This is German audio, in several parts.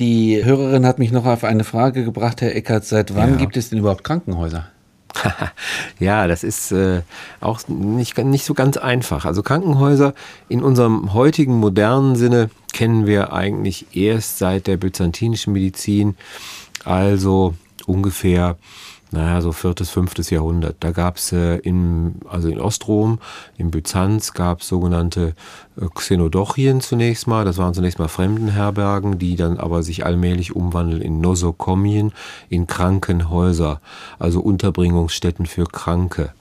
Die Hörerin hat mich noch auf eine Frage gebracht, Herr Eckert. Seit wann ja. gibt es denn überhaupt Krankenhäuser? ja, das ist äh, auch nicht, nicht so ganz einfach. Also Krankenhäuser in unserem heutigen modernen Sinne kennen wir eigentlich erst seit der byzantinischen Medizin, also ungefähr naja, so viertes, fünftes Jahrhundert. Da gab es äh, in, also in Ostrom, in Byzanz gab es sogenannte äh, Xenodochien zunächst mal. Das waren zunächst mal Fremdenherbergen, die dann aber sich allmählich umwandeln in Nosokomien, in Krankenhäuser, also Unterbringungsstätten für Kranke.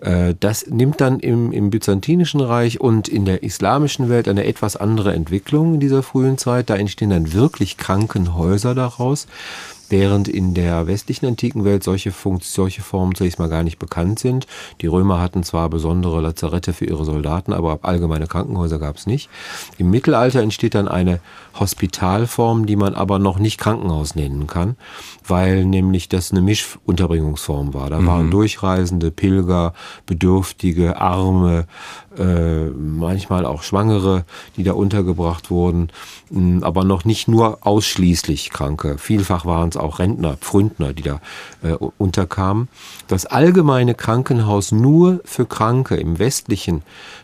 Äh, das nimmt dann im, im Byzantinischen Reich und in der islamischen Welt eine etwas andere Entwicklung in dieser frühen Zeit. Da entstehen dann wirklich Krankenhäuser daraus während in der westlichen antiken Welt solche, Funkt solche Formen zunächst mal gar nicht bekannt sind. Die Römer hatten zwar besondere Lazarette für ihre Soldaten, aber allgemeine Krankenhäuser gab es nicht. Im Mittelalter entsteht dann eine Hospitalform, die man aber noch nicht Krankenhaus nennen kann, weil nämlich das eine Mischunterbringungsform war. Da mhm. waren Durchreisende, Pilger, Bedürftige, Arme, äh, manchmal auch Schwangere, die da untergebracht wurden, aber noch nicht nur ausschließlich Kranke. Vielfach waren es auch Rentner, Pfründner, die da äh, unterkamen. Das allgemeine Krankenhaus nur für Kranke im westlichen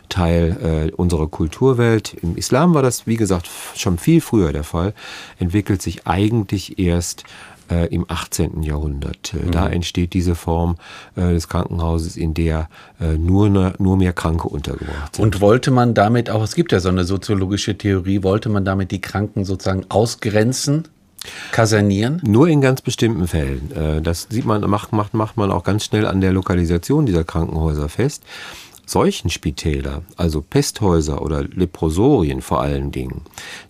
Teil äh, unserer Kulturwelt, im Islam war das, wie gesagt, schon viel früher der Fall, entwickelt sich eigentlich erst äh, im 18. Jahrhundert. Äh, mhm. Da entsteht diese Form äh, des Krankenhauses, in der äh, nur, ne, nur mehr Kranke untergebracht sind. Und wollte man damit auch, es gibt ja so eine soziologische Theorie, wollte man damit die Kranken sozusagen ausgrenzen? Kasernieren? Nur in ganz bestimmten Fällen. Äh, das sieht man, macht, macht, macht man auch ganz schnell an der Lokalisation dieser Krankenhäuser fest. Seuchenspitäler, also Pesthäuser oder Leprosorien vor allen Dingen,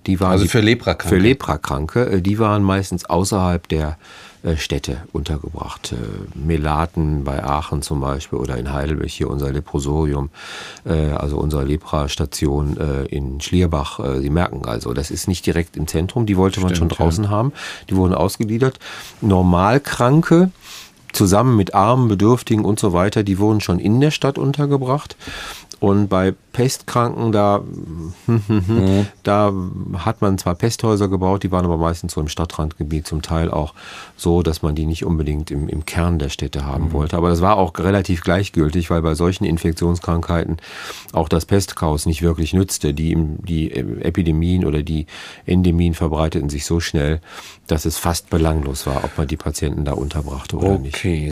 die waren also für Leprakranke. Für Leprakranke, äh, die waren meistens außerhalb der äh, Städte untergebracht. Äh, Melaten bei Aachen zum Beispiel oder in Heidelberg hier unser Leprosorium, also unsere Lepra-Station in Schlierbach. Sie merken also, das ist nicht direkt im Zentrum, die wollte man schon draußen ja. haben. Die wurden ausgegliedert. Normalkranke, zusammen mit Armen, Bedürftigen und so weiter, die wurden schon in der Stadt untergebracht. Und bei Pestkranken, da, mhm. da hat man zwar Pesthäuser gebaut, die waren aber meistens so im Stadtrandgebiet, zum Teil auch so, dass man die nicht unbedingt im, im Kern der Städte haben mhm. wollte. Aber das war auch relativ gleichgültig, weil bei solchen Infektionskrankheiten auch das Pestchaos nicht wirklich nützte. Die, die Epidemien oder die Endemien verbreiteten sich so schnell, dass es fast belanglos war, ob man die Patienten da unterbrachte oder okay. nicht.